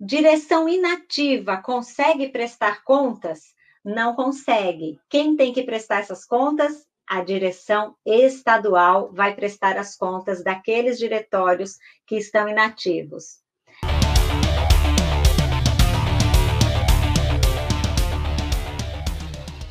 Direção inativa consegue prestar contas? Não consegue. Quem tem que prestar essas contas? A direção estadual vai prestar as contas daqueles diretórios que estão inativos.